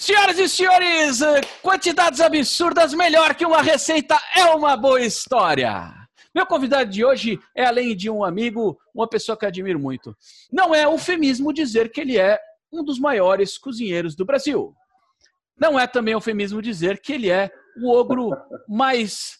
Senhoras e senhores, eh, quantidades absurdas, melhor que uma receita é uma boa história. Meu convidado de hoje é, além de um amigo, uma pessoa que admiro muito. Não é eufemismo dizer que ele é um dos maiores cozinheiros do Brasil. Não é também eufemismo dizer que ele é o ogro mais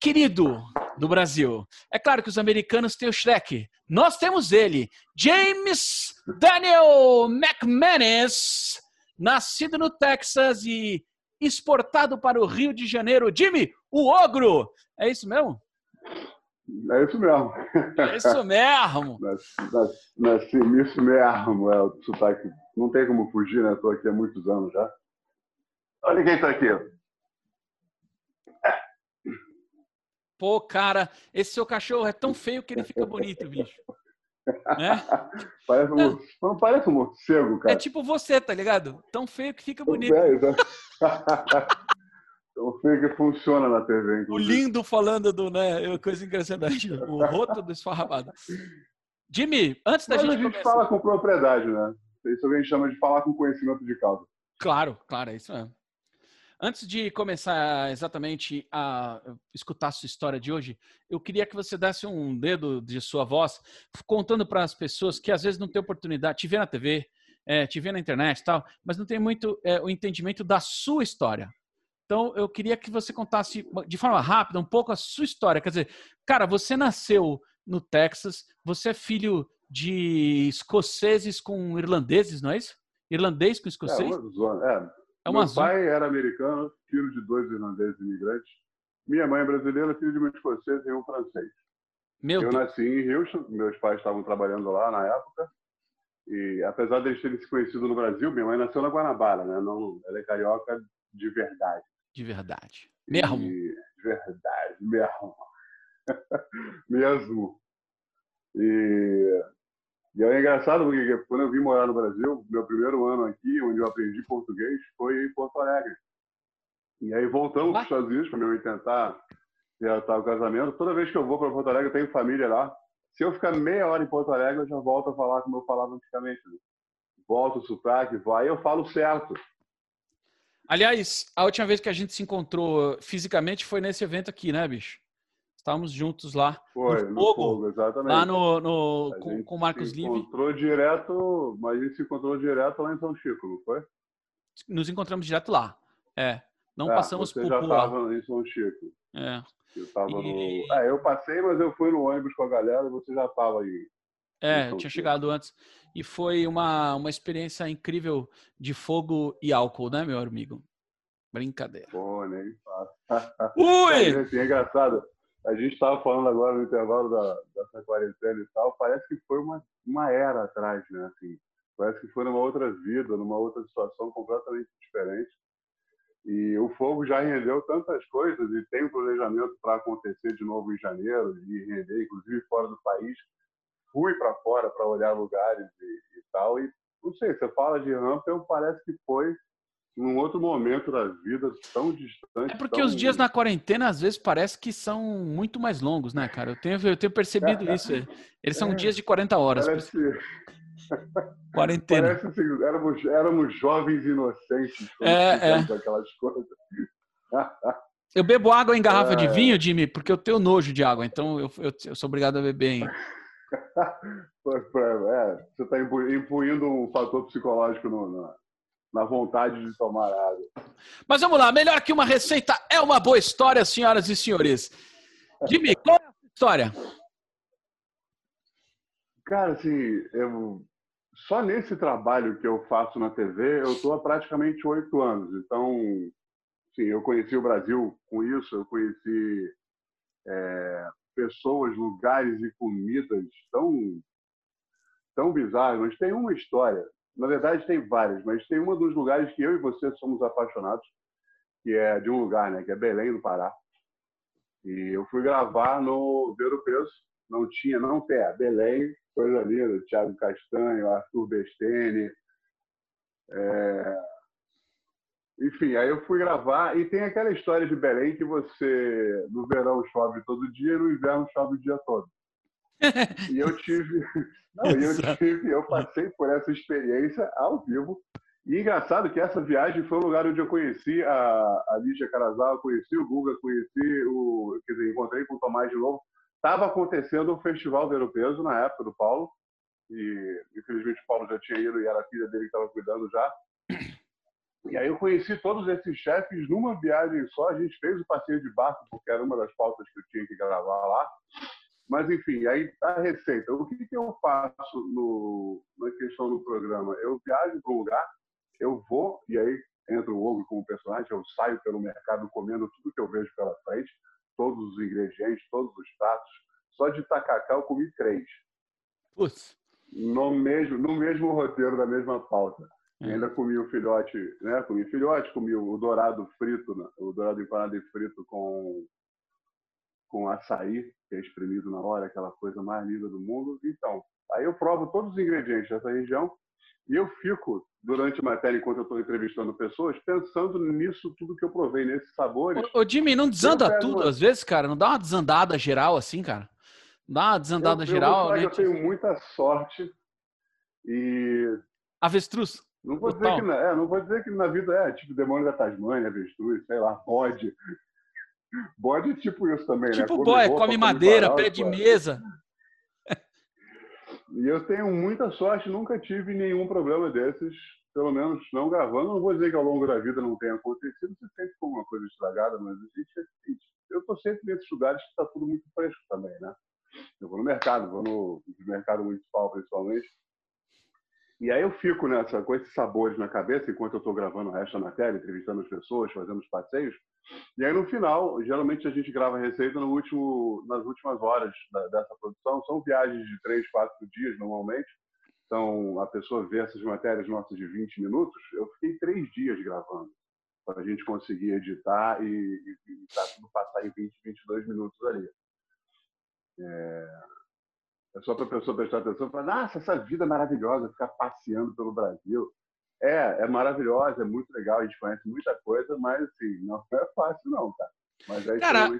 querido do Brasil. É claro que os americanos têm o Shrek. Nós temos ele, James Daniel McManus, nascido no Texas e exportado para o Rio de Janeiro. Jimmy, o ogro. É isso mesmo? É isso mesmo. É isso mesmo. Nasci nisso mesmo, é o sotaque. Não tem como fugir, né? Estou aqui há muitos anos já. Olha quem está aqui. Pô, cara, esse seu cachorro é tão feio que ele fica bonito, bicho. Né? Parece um, não parece um morcego, cara. É tipo você, tá ligado? Tão feio que fica bonito. É, tão feio que funciona na TV. Inclusive. O lindo falando do, né? Coisa impressionante. O roto do esfarrapado. Jimmy, antes da Mas gente. a gente começar... fala com propriedade, né? Isso a gente chama de falar com conhecimento de causa. Claro, claro, é isso mesmo. Antes de começar exatamente a escutar a sua história de hoje, eu queria que você desse um dedo de sua voz, contando para as pessoas que às vezes não têm oportunidade, te ver na TV, é, te ver na internet e tal, mas não tem muito é, o entendimento da sua história. Então, eu queria que você contasse de forma rápida um pouco a sua história. Quer dizer, cara, você nasceu no Texas, você é filho de escoceses com irlandeses, não é isso? Irlandês com escocês? É, é é Meu pai era americano, filho de dois irlandeses imigrantes. Minha mãe é brasileira, filho de um escocês e um francês. Meu eu Deus. nasci em Houston, meus pais estavam trabalhando lá na época. E apesar de eles terem se conhecido no Brasil, minha mãe nasceu na Guanabara, né? Não, ela é carioca de verdade. De verdade. Mesmo. E, de verdade, mesmo. mesmo. E e é engraçado porque quando eu vim morar no Brasil, meu primeiro ano aqui, onde eu aprendi português, foi em Porto Alegre. E aí voltamos para os Estados Unidos para eu tentar reatar o casamento. Toda vez que eu vou para Porto Alegre, eu tenho família lá. Se eu ficar meia hora em Porto Alegre, eu já volto a falar como eu falava antigamente. Né? Volto o sotaque, vai, eu falo certo. Aliás, a última vez que a gente se encontrou fisicamente foi nesse evento aqui, né, bicho? Estávamos juntos lá. Foi, no, no fogo, fogo, exatamente. Lá no, no com, com o Marcos Live. encontrou direto, mas a gente se encontrou direto lá em São Chico, não foi? Nos encontramos direto lá. É. Não é, passamos por já estava em São Chico. É. Eu, tava e... no... é, eu passei, mas eu fui no ônibus com a galera e você já estava aí. É, tinha chegado antes. E foi uma, uma experiência incrível de fogo e álcool, né, meu amigo? Brincadeira. Pô, nem Ui! É engraçado a gente estava falando agora no intervalo da, dessa quarentena e tal, parece que foi uma, uma era atrás, né? Assim, parece que foi numa outra vida, numa outra situação completamente diferente. E o fogo já rendeu tantas coisas e tem um planejamento para acontecer de novo em janeiro e render, inclusive fora do país. Fui para fora para olhar lugares e, e, tal. E não sei, você fala de Rampel, parece que foi num outro momento da vida tão distante. É porque os dias na quarentena às vezes parece que são muito mais longos, né, cara? Eu tenho, eu tenho percebido isso. Eles são é, dias de 40 horas. Parece... Quarentena. Parece assim, éramos, éramos jovens inocentes. É, é. Aquelas coisas. Eu bebo água em garrafa é... de vinho, Jimmy, porque eu tenho nojo de água, então eu, eu, eu sou obrigado a beber em. é, você está impuindo um fator psicológico no, no, na vontade de tomar água. Mas vamos lá, melhor que uma receita é uma boa história, senhoras e senhores. Jimmy, qual é a história? Cara, assim, eu, só nesse trabalho que eu faço na TV, eu estou há praticamente oito anos. Então, sim, eu conheci o Brasil com isso, eu conheci é, pessoas, lugares e comidas tão, tão bizarras. Mas tem uma história na verdade, tem várias, mas tem um dos lugares que eu e você somos apaixonados, que é de um lugar, né, que é Belém do Pará. E eu fui gravar no Ver o Peso, não tinha, não tem, é Belém, coisa linda, Thiago Castanho, Arthur Bestene. É... Enfim, aí eu fui gravar e tem aquela história de Belém que você, no verão chove todo dia e no inverno chove o dia todo. E eu tive, não, eu tive, eu passei por essa experiência ao vivo E engraçado que essa viagem foi o lugar onde eu conheci a, a Lígia Carazawa, conheci o Guga, conheci o. Quer dizer, encontrei com o Tomás de novo. Estava acontecendo o Festival Ver o Peso na época do Paulo. E infelizmente o Paulo já tinha ido e era a filha dele que estava cuidando já. E aí eu conheci todos esses chefes numa viagem só. A gente fez o passeio de barco, porque era uma das pautas que eu tinha que gravar lá. Mas, enfim, aí a receita. O que, que eu faço no, na questão do programa? Eu viajo para um lugar, eu vou, e aí entra o Hugo como personagem, eu saio pelo mercado comendo tudo que eu vejo pela frente, todos os ingredientes, todos os pratos. Só de tacacá eu comi três. Putz. No mesmo, no mesmo roteiro, da mesma pauta. É. Ainda comi o filhote, né? Comi filhote, comi o dourado frito, né? o dourado empanado e frito com com açaí, que é espremido na hora, aquela coisa mais linda do mundo. Então, aí eu provo todos os ingredientes dessa região e eu fico, durante a matéria, enquanto eu estou entrevistando pessoas, pensando nisso tudo que eu provei, nesses sabores. Ô, ô Jimmy, não desanda tudo uma... às vezes, cara? Não dá uma desandada geral assim, cara? Dá uma desandada eu, geral? Eu, eu tenho muita sorte e... Avestruz? Não vou, dizer que, é, não vou dizer que na vida é tipo demônio da Tasmânia, avestruz, sei lá, bode. Bode é tipo isso também, tipo né? Tipo boy, come, come madeira, pé de mesa. E eu tenho muita sorte, nunca tive nenhum problema desses, pelo menos não gravando. Não vou dizer que ao longo da vida não tenha acontecido, você sempre com uma coisa estragada, mas gente, é eu estou sempre nesses lugares que está tudo muito fresco também, né? Eu vou no mercado, vou no, no mercado municipal principalmente, e aí eu fico nessa, com esses sabores na cabeça, enquanto eu estou gravando o resto da matéria, entrevistando as pessoas, fazendo os passeios. E aí no final, geralmente a gente grava a receita no último, nas últimas horas da, dessa produção. São viagens de três, quatro dias normalmente. Então a pessoa vê essas matérias nossas de 20 minutos. Eu fiquei três dias gravando para a gente conseguir editar e, e, e tá tudo passar em 20, 22 minutos ali. É, é só para a pessoa prestar atenção e falar, nossa, essa vida é maravilhosa, ficar passeando pelo Brasil. É, é maravilhosa, é muito legal, a gente conhece muita coisa, mas assim, não é fácil não, cara. Mas é cara,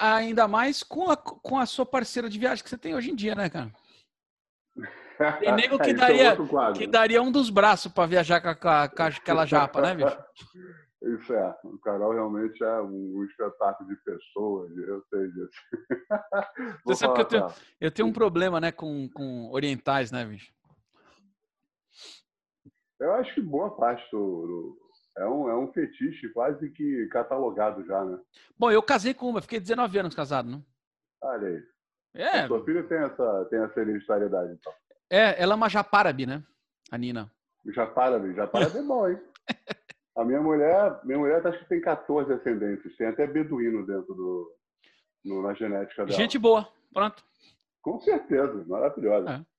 ainda mais com a, com a sua parceira de viagem que você tem hoje em dia, né, cara? Tem nego que, é daria, é que daria um dos braços para viajar com, a, com aquela japa, né, bicho? Isso é. O Carol realmente é um, espetáculo de pessoas, eu sei disso. Você sabe que eu tenho, eu tenho um problema né, com, com orientais, né, bicho? Eu acho que boa parte do, é, um, é um fetiche quase que catalogado já, né? Bom, eu casei com uma, fiquei 19 anos casado, né? Olha aí. É. A sua filha tem essa, tem essa hereditariedade, então. É, ela é uma japárabe, né? A Nina. Japárabe, japárabe é bom, hein? A minha mulher, minha mulher acho que tem 14 ascendentes, tem até beduíno dentro do no, na genética dela. Gente boa, pronto. Com certeza, maravilhosa. É.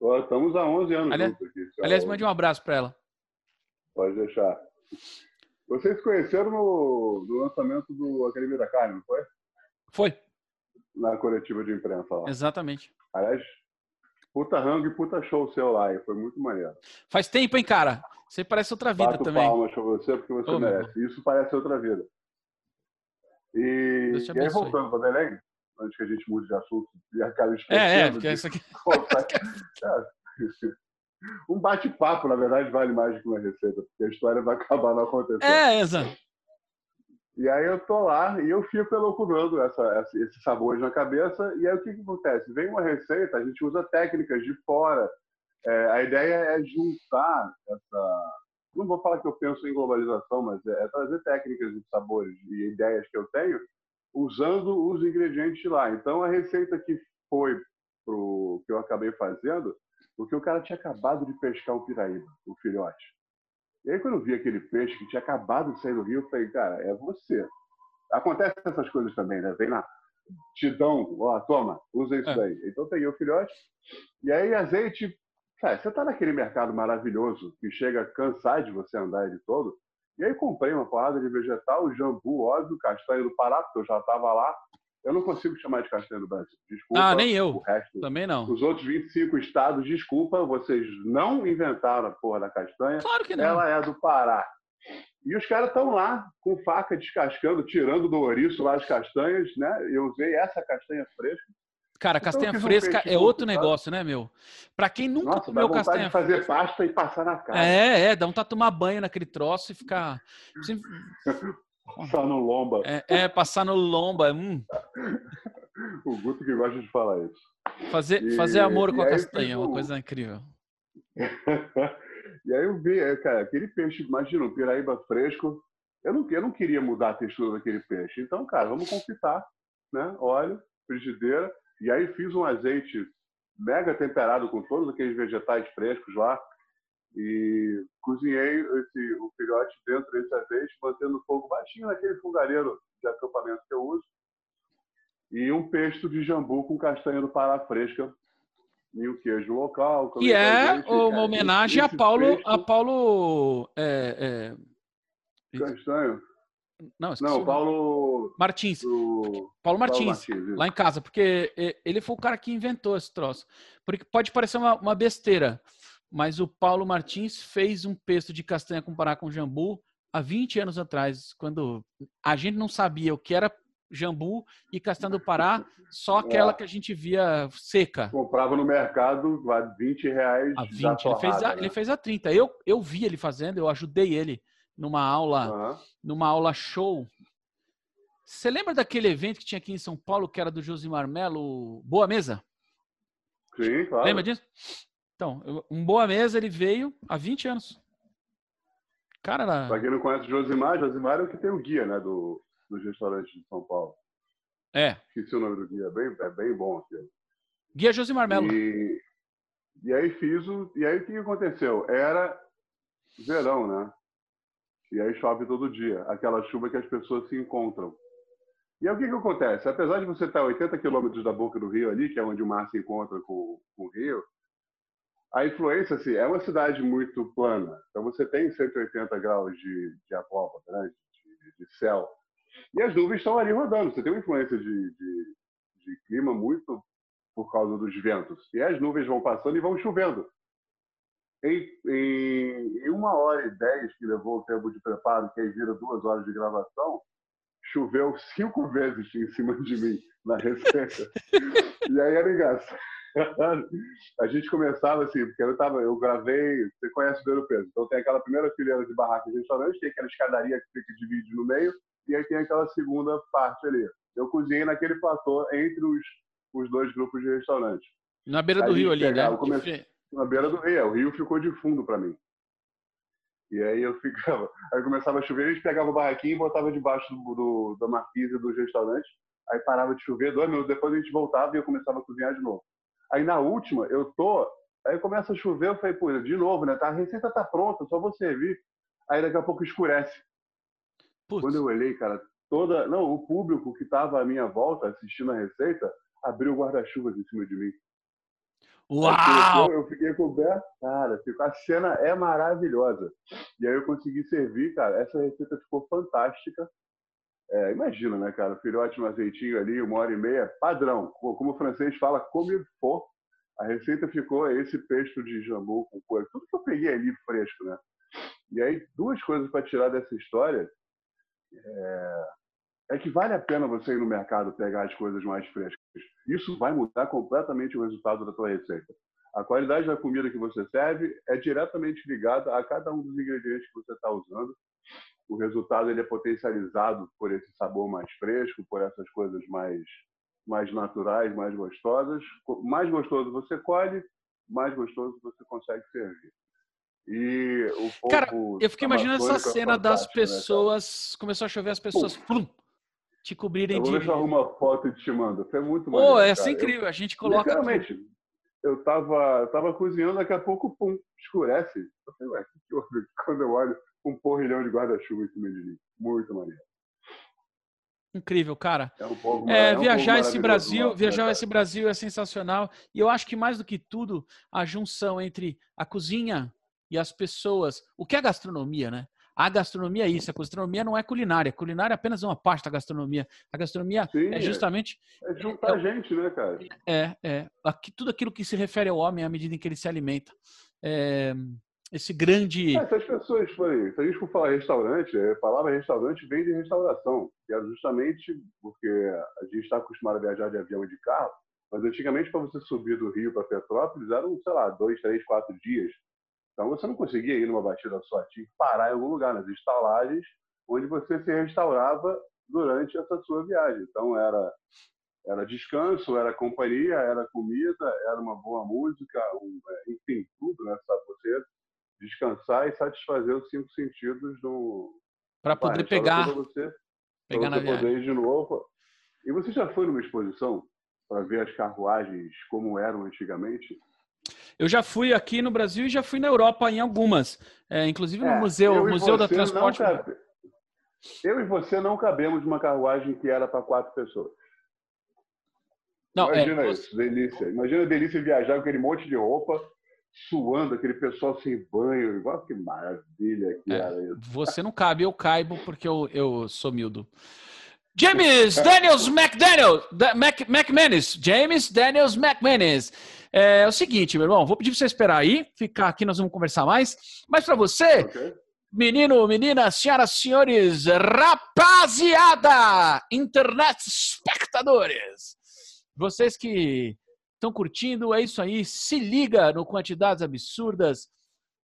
Estamos há 11 anos aliás, juntos aqui. Aliás, mande um abraço para ela. Pode deixar. Vocês se conheceram no, no lançamento do Academia da Carne, não foi? Foi. Na coletiva de imprensa lá. Exatamente. Aliás, puta rango e puta show seu lá, e foi muito maneiro. Faz tempo, hein, cara? Você parece outra vida Bato também. palmas pra você porque você oh, merece. Isso parece outra vida. E, e aí, voltando para Belém, antes que a gente mude de assunto e acabe esquecendo. É, é, porque de... isso aqui. um bate-papo, na verdade, vale mais do que uma receita, porque a história vai acabar não acontecendo. É, exato. E aí eu tô lá e eu fico elocurando essa, essa, esses sabores na cabeça. E aí o que, que acontece? Vem uma receita, a gente usa técnicas de fora, é, a ideia é juntar essa. Não vou falar que eu penso em globalização, mas é, é trazer técnicas de sabores e ideias que eu tenho usando os ingredientes de lá. Então, a receita que foi pro que eu acabei fazendo, porque o cara tinha acabado de pescar o piraíba, o filhote. E aí, quando eu vi aquele peixe que tinha acabado de sair do rio, eu falei, cara, é você. Acontece essas coisas também, né? Vem lá, te dão, ó, toma, usa isso é. daí. Então, peguei o filhote, e aí azeite, Cara, você está naquele mercado maravilhoso que chega a cansar de você andar ele todo. E aí comprei uma porrada de vegetal, jambu, óbvio, castanha do Pará, porque eu já estava lá. Eu não consigo chamar de castanha do Brasil. Desculpa. Ah, nem eu. Também não. Os outros 25 estados, desculpa, vocês não inventaram a porra da castanha. Claro que não. Ela é do Pará. E os caras estão lá com faca descascando, tirando do ouriço lá as castanhas, né? Eu usei essa castanha fresca Cara, Então, castanha um fresca é outro negócio, né, meu? Pra quem nunca Nossa, dá comeu vontade castanha de fazer pasta e passar na cara. É, é, dá vontade de tomar banho naquele troço e ficar. Só no lomba. É, é, passar no lomba. Hum, O Guto que gosta de falar isso. fazer, E- fazer amor com a castanha é uma um- coisa incrível. e aí eu vi, é, cara, aquele peixe, imagina, um piraíba fresco. Eu não, eu não queria mudar a textura daquele peixe. Então, cara, vamos confitar, né? Óleo, frigideira. E aí fiz um azeite mega temperado com todos aqueles vegetais frescos lá. E cozinhei esse, o filhote dentro desse azeite, mantendo o fogo baixinho naquele fogareiro de acampamento que eu uso. E um pesto de jambu com castanha do Pará fresca e o queijo local. Que é uma Cara, homenagem a Paulo. pesto- A Paulo. é, é, Castanho? Não, Não. Paulo. Martins. Do... Paulo Martins. Paulo Martins, lá em casa, porque ele foi o cara que inventou esse troço. Porque pode parecer uma, uma besteira, mas o Paulo Martins fez um pesto de castanha com pará com jambu há 20 anos atrás, quando a gente não sabia o que era jambu e castanha do Pará, só aquela É. que a gente via seca. Comprava no mercado, a 20 reais. A já 20, ele fez a, torrada, ele né? fez a 30. Eu, eu vi ele fazendo, eu ajudei ele numa aula, Aham. numa aula show. Você lembra daquele evento que tinha aqui em São Paulo, que era do Josimar Melo, Boa Mesa? Sim, claro. Lembra disso? Então, um Boa Mesa ele veio há 20 anos. Cara, era... Pra quem não conhece o Josimar, Josimar é o que tem o guia, né? Do, dos restaurantes de São Paulo. é, Esqueci o nome do guia, é bem, é bem bom aqui. Guia Josimar Melo. E, e aí fiz o. E aí o que aconteceu? Era verão, né? E aí chove todo dia, aquela chuva que as pessoas se encontram. E aí o que, que acontece? Apesar de você estar a 80 quilômetros da boca do rio ali, que é onde o mar se encontra com, com o rio, a influência, assim, é uma cidade muito plana. Então você tem 180 graus de, de abóbora, né? de, de céu. E as nuvens estão ali rodando. Você tem uma influência de, de, de clima muito por causa dos ventos. E as nuvens vão passando e vão chovendo. Em, em, em uma hora e dez que levou o tempo de preparo, que aí vira duas horas de gravação, choveu cinco vezes em cima de mim na receita. e aí era engraçado. A gente começava assim, porque eu tava, eu gravei, você conhece o Beiro Peso, então tem aquela primeira fileira de barracas de restaurante, tem aquela escadaria que fica dividida no meio, e aí tem aquela segunda parte ali. Eu cozinhei naquele platô entre os, os dois grupos de restaurantes Na beira do a rio ali, né? come- na beira do rio. O rio ficou de fundo para mim. E aí eu ficava, aí começava a chover, a gente pegava o barraquinho e botava debaixo do, do, da marquise dos restaurantes. Aí parava de chover, dois minutos depois a gente voltava e eu começava a cozinhar de novo. Aí na última, eu tô, aí começa a chover, eu falei, pô, de novo, né? Tá, a receita tá pronta, só vou servir. Aí daqui a pouco escurece. Putz, Quando eu olhei, cara, toda, não, o público que tava à minha volta assistindo a receita abriu guarda-chuvas em cima de mim. Uau! Eu fiquei coberto, cara, a cena é maravilhosa. E aí eu consegui servir, cara, essa receita ficou fantástica. É, imagina, né, cara, filhote no azeitinho ali, uma hora e meia, padrão. Co- Como o francês fala, il faut. A receita ficou esse pesto de jambu com coisa, tudo que eu peguei ali fresco, né? E aí, duas coisas para tirar dessa história é, é que vale a pena você ir no mercado pegar as coisas mais frescas. Isso vai mudar completamente o resultado da tua receita. A qualidade da comida que você serve é diretamente ligada a cada um dos ingredientes que você está usando. O resultado ele é potencializado por esse sabor mais fresco, por essas coisas mais mais naturais, mais gostosas. Mais gostoso você colhe, mais gostoso você consegue servir. E o Cara, Eu fiquei imaginando essa cena das fantástico, né, pessoas. Começou a chover, as pessoas plum, te cobrirem Eu vou de. eu arrumo uma foto e te mando. Foi muito Pô, maneiro, essa é cara. incrível. A gente Eu, coloca. literalmente, eu tava, eu tava cozinhando, daqui a pouco, pum, escurece. Eu falei, ué, que houve? Quando eu olho, um porrilhão de guarda-chuva em cima de mim. Muito maneiro. Incrível, cara. É um povo É, é um viajar esse Brasil, nosso, viajar esse Brasil é sensacional. E eu acho que mais do que tudo, a junção entre a cozinha e as pessoas. O que é gastronomia, né? A gastronomia é isso. A gastronomia não é culinária. Culinária é apenas uma parte da gastronomia. A gastronomia Sim, é é. justamente É juntar gente, né, cara? é, é, aqui, tudo aquilo que se refere ao homem à medida em que ele se alimenta. É, esse grande. É, se as pessoas forem, se a gente for falar restaurante, a palavra restaurante vem de restauração, que é justamente porque a gente está acostumado a viajar de avião e de carro, Mas antigamente, para você subir do Rio para Petrópolis, eram, sei lá, dois, três, quatro dias. Então você não conseguia ir numa batida só, tinha que parar em algum lugar, nas estalagens, onde você se restaurava durante essa sua viagem. Então era era descanso, era companhia, era comida, era uma boa música, um, é, enfim, tudo, né? Sabe você descansar e satisfazer os cinco sentidos do para poder pegar você, pegar na você viagem. poder ir de novo. E você já foi numa exposição para ver as carruagens como eram antigamente? Eu já fui aqui no Brasil e já fui na Europa em algumas, é, inclusive no é, museu, museu da transporte. Cabe... Eu e você não cabemos numa carruagem que era para quatro pessoas. Não, é, Imagina é, isso, delícia. Imagina a delícia viajar com aquele monte de roupa, suando, aquele pessoal sem banho. Igual que maravilha que é, era isso. Você não cabe, eu caibo porque eu, eu sou mildo. James Daniels McDaniel, Mac, McManus. James Daniels McManus. É, é, o seguinte, meu irmão, vou pedir para você esperar aí, ficar aqui, nós vamos conversar mais. Mas para você, okay. menino, menina, senhoras, senhores, rapaziada, internet espectadores, vocês que estão curtindo, é isso aí. Se liga no Quantidades Absurdas.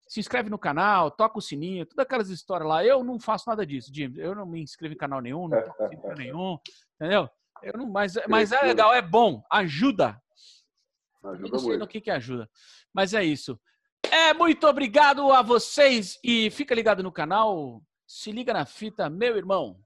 Se inscreve no canal, toca o sininho, todas aquelas histórias lá. Eu não faço nada disso, Jim. Eu não me inscrevo em canal nenhum, não toco sininho nenhum, entendeu? Eu não, mas, mas é legal, é bom, ajuda. Ajuda eu não sei muito. no que, que ajuda. Mas é isso. É, muito obrigado a vocês e fica ligado no canal. Se liga na fita, meu irmão.